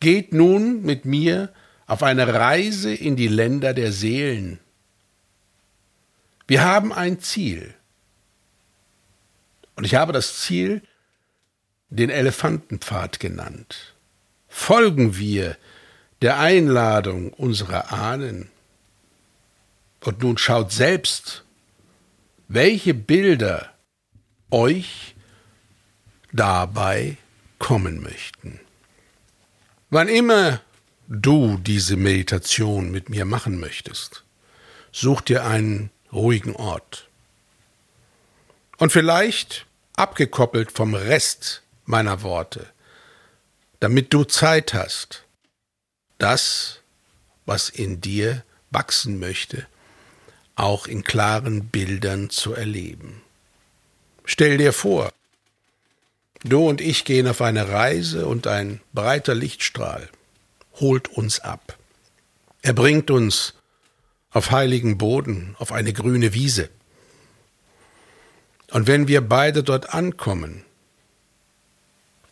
geht nun mit mir auf eine Reise in die Länder der Seelen. Wir haben ein Ziel. Und ich habe das Ziel den Elefantenpfad genannt. Folgen wir der Einladung unserer Ahnen. Und nun schaut selbst, welche Bilder euch dabei kommen möchten. Wann immer du diese Meditation mit mir machen möchtest, such dir einen ruhigen Ort. Und vielleicht abgekoppelt vom Rest meiner Worte, damit du Zeit hast, das, was in dir wachsen möchte, auch in klaren Bildern zu erleben. Stell dir vor, du und ich gehen auf eine Reise und ein breiter Lichtstrahl holt uns ab. Er bringt uns auf heiligen Boden, auf eine grüne Wiese. Und wenn wir beide dort ankommen,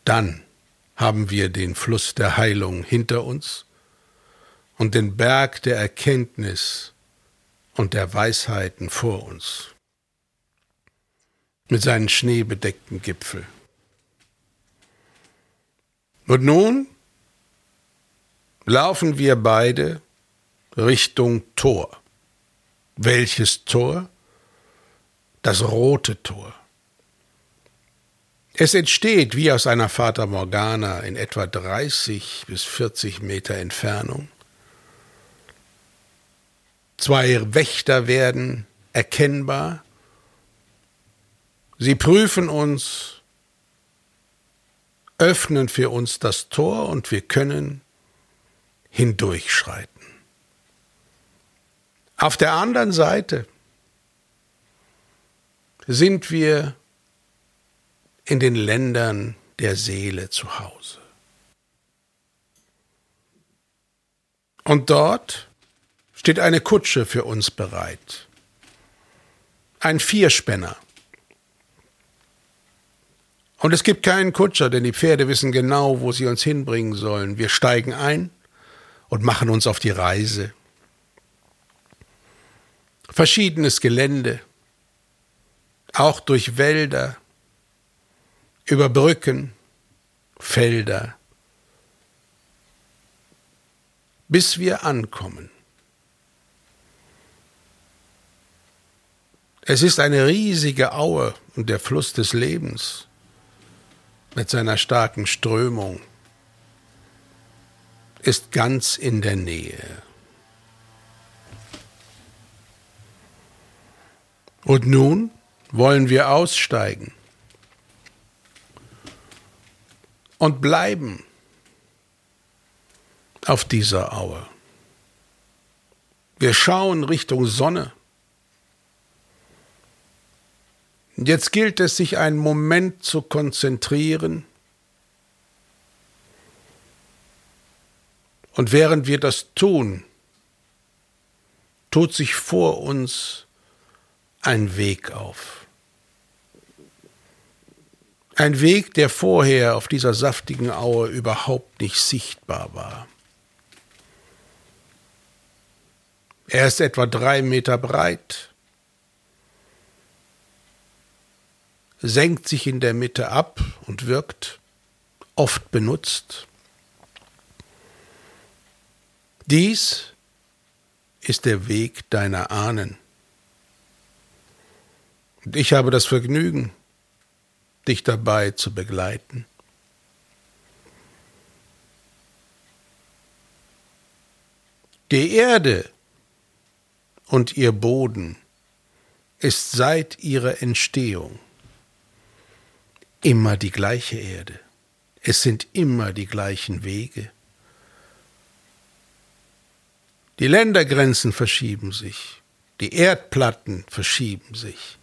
dann haben wir den Fluss der Heilung hinter uns und den Berg der Erkenntnis und der Weisheiten vor uns mit seinen schneebedeckten Gipfel. Und nun laufen wir beide Richtung Tor. Welches Tor? Das rote Tor. Es entsteht wie aus einer Fata Morgana in etwa 30 bis 40 Meter Entfernung. Zwei Wächter werden erkennbar. Sie prüfen uns, öffnen für uns das Tor und wir können hindurchschreiten. Auf der anderen Seite sind wir in den Ländern der Seele zu Hause. Und dort steht eine Kutsche für uns bereit. Ein Vierspänner. Und es gibt keinen Kutscher, denn die Pferde wissen genau, wo sie uns hinbringen sollen. Wir steigen ein und machen uns auf die Reise. Verschiedenes Gelände, auch durch Wälder, über Brücken, Felder, bis wir ankommen. Es ist eine riesige Aue und der Fluss des Lebens mit seiner starken Strömung ist ganz in der Nähe. Und nun wollen wir aussteigen und bleiben auf dieser Aue. Wir schauen Richtung Sonne. Jetzt gilt es, sich einen Moment zu konzentrieren. Und während wir das tun, tut sich vor uns ein Weg auf. Ein Weg, der vorher auf dieser saftigen Aue überhaupt nicht sichtbar war. Er ist etwa drei Meter breit, senkt sich in der Mitte ab und wirkt oft benutzt. Dies ist der Weg deiner Ahnen. Und ich habe das Vergnügen, dich dabei zu begleiten. Die Erde und ihr Boden ist seit ihrer Entstehung immer die gleiche Erde. Es sind immer die gleichen Wege. Die Ländergrenzen verschieben sich, die Erdplatten verschieben sich.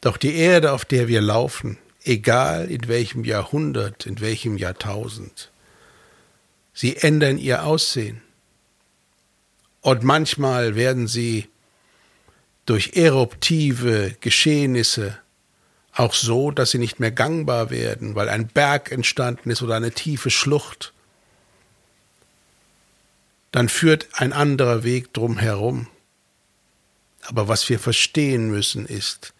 Doch die Erde, auf der wir laufen, egal in welchem Jahrhundert, in welchem Jahrtausend, sie ändern ihr Aussehen. Und manchmal werden sie durch eruptive Geschehnisse auch so, dass sie nicht mehr gangbar werden, weil ein Berg entstanden ist oder eine tiefe Schlucht. Dann führt ein anderer Weg drum herum. Aber was wir verstehen müssen ist,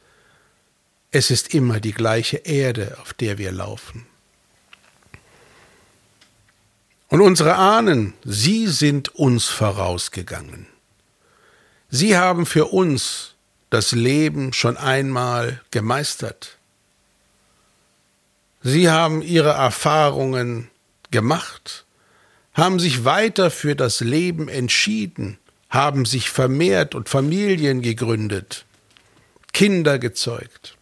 es ist immer die gleiche Erde, auf der wir laufen. Und unsere Ahnen, sie sind uns vorausgegangen. Sie haben für uns das Leben schon einmal gemeistert. Sie haben ihre Erfahrungen gemacht, haben sich weiter für das Leben entschieden, haben sich vermehrt und Familien gegründet, Kinder gezeugt.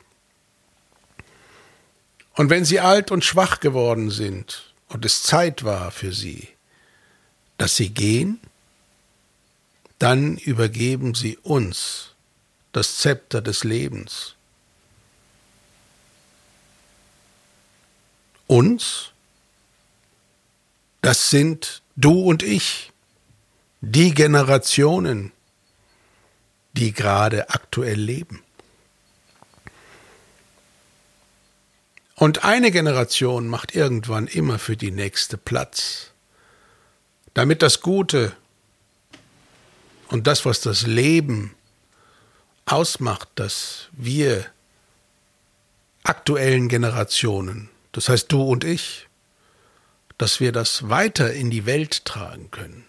Und wenn sie alt und schwach geworden sind und es Zeit war für sie, dass sie gehen, dann übergeben sie uns das Zepter des Lebens. Uns? Das sind du und ich, die Generationen, die gerade aktuell leben. Und eine Generation macht irgendwann immer für die nächste Platz, damit das Gute und das, was das Leben ausmacht, dass wir aktuellen Generationen, das heißt du und ich, dass wir das weiter in die Welt tragen können.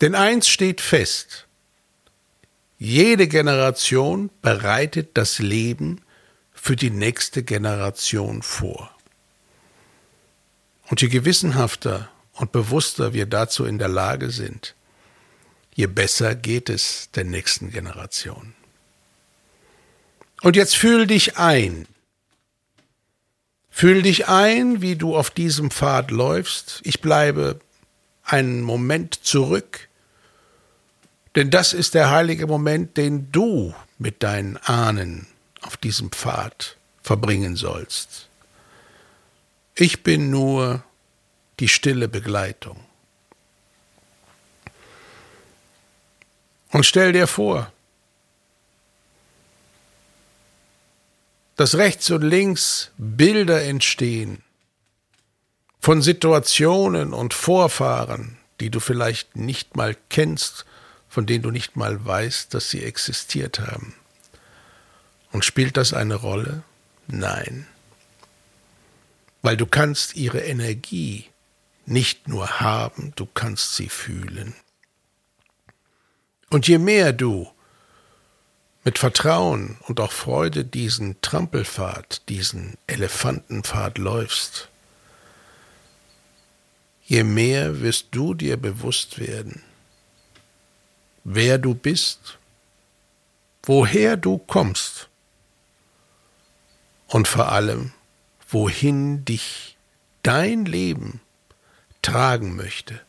Denn eins steht fest, jede Generation bereitet das Leben für die nächste Generation vor. Und je gewissenhafter und bewusster wir dazu in der Lage sind, je besser geht es der nächsten Generation. Und jetzt fühl dich ein. Fühl dich ein, wie du auf diesem Pfad läufst. Ich bleibe einen Moment zurück, denn das ist der heilige Moment, den du mit deinen Ahnen auf diesem Pfad verbringen sollst. Ich bin nur die stille Begleitung. Und stell dir vor, dass rechts und links Bilder entstehen von Situationen und Vorfahren, die du vielleicht nicht mal kennst, von denen du nicht mal weißt, dass sie existiert haben. Und spielt das eine Rolle? Nein. Weil du kannst ihre Energie nicht nur haben, du kannst sie fühlen. Und je mehr du mit Vertrauen und auch Freude diesen Trampelpfad, diesen Elefantenpfad läufst, je mehr wirst du dir bewusst werden, wer du bist, woher du kommst und vor allem, wohin dich dein Leben tragen möchte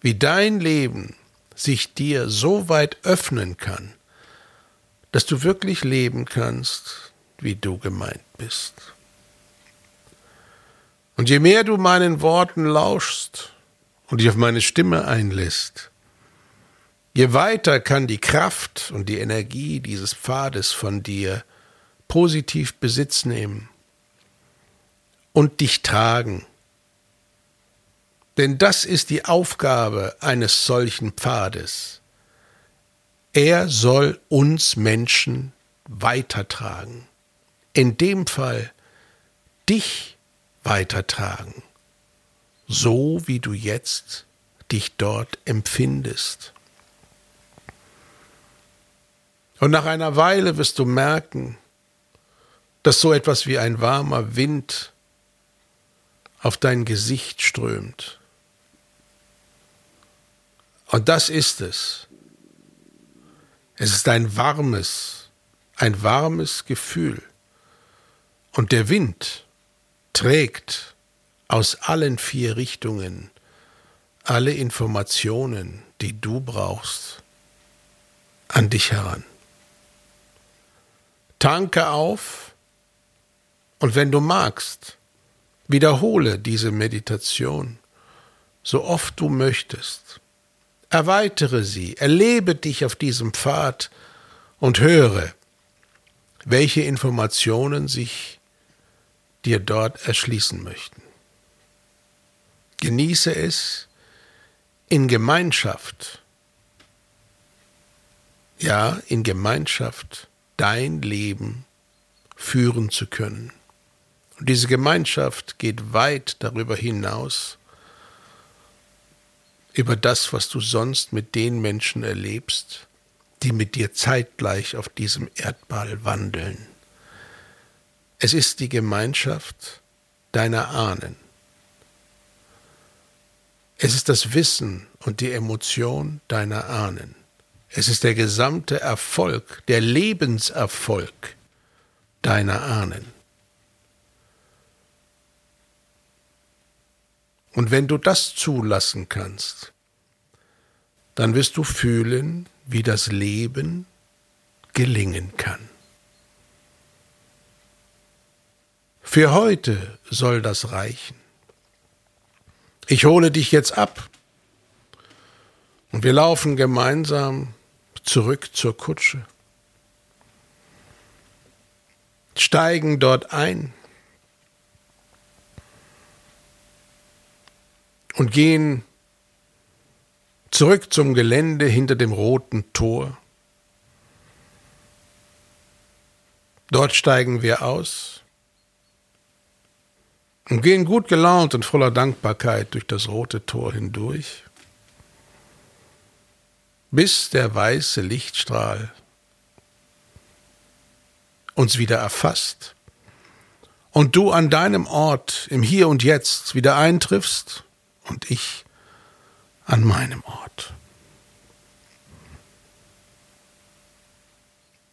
wie dein Leben sich dir so weit öffnen kann, dass du wirklich leben kannst, wie du gemeint bist. Und je mehr du meinen Worten lauschst und dich auf meine Stimme einlässt, je weiter kann die Kraft und die Energie dieses Pfades von dir positiv Besitz nehmen und dich tragen denn das ist die Aufgabe eines solchen Pfades. Er soll uns Menschen weitertragen. In dem Fall dich weitertragen, so wie du jetzt dich dort empfindest. Und nach einer Weile wirst du merken, dass so etwas wie ein warmer Wind auf dein Gesicht strömt und das ist es. Es ist ein warmes, ein warmes Gefühl. Und der Wind trägt aus allen vier Richtungen alle Informationen, die du brauchst, an dich heran. Tanke auf und wenn du magst, wiederhole diese Meditation so oft du möchtest. Erweitere sie, erlebe dich auf diesem Pfad und höre, welche Informationen sich dir dort erschließen möchten. Genieße es in Gemeinschaft, ja, in Gemeinschaft dein Leben führen zu können. Und diese Gemeinschaft geht weit darüber hinaus, über das, was du sonst mit den Menschen erlebst, die mit dir zeitgleich auf diesem Erdball wandeln. Es ist die Gemeinschaft deiner Ahnen. Es ist das Wissen und die Emotion deiner Ahnen. Es ist der gesamte Erfolg, der Lebenserfolg deiner Ahnen. Und wenn du das zulassen kannst, dann wirst du fühlen, wie das Leben gelingen kann. Für heute soll das reichen. Ich hole dich jetzt ab und wir laufen gemeinsam zurück zur Kutsche, steigen dort ein und gehen zurück zum Gelände hinter dem roten Tor. Dort steigen wir aus und gehen gut gelaunt und voller Dankbarkeit durch das rote Tor hindurch, bis der weiße Lichtstrahl uns wieder erfasst und du an deinem Ort im Hier und Jetzt wieder eintriffst und ich an meinem Ort.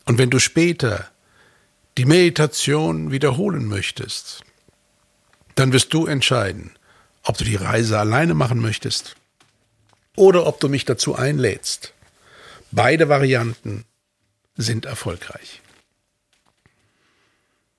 Und wenn du später die Meditation wiederholen möchtest, dann wirst du entscheiden, ob du die Reise alleine machen möchtest oder ob du mich dazu einlädst. Beide Varianten sind erfolgreich.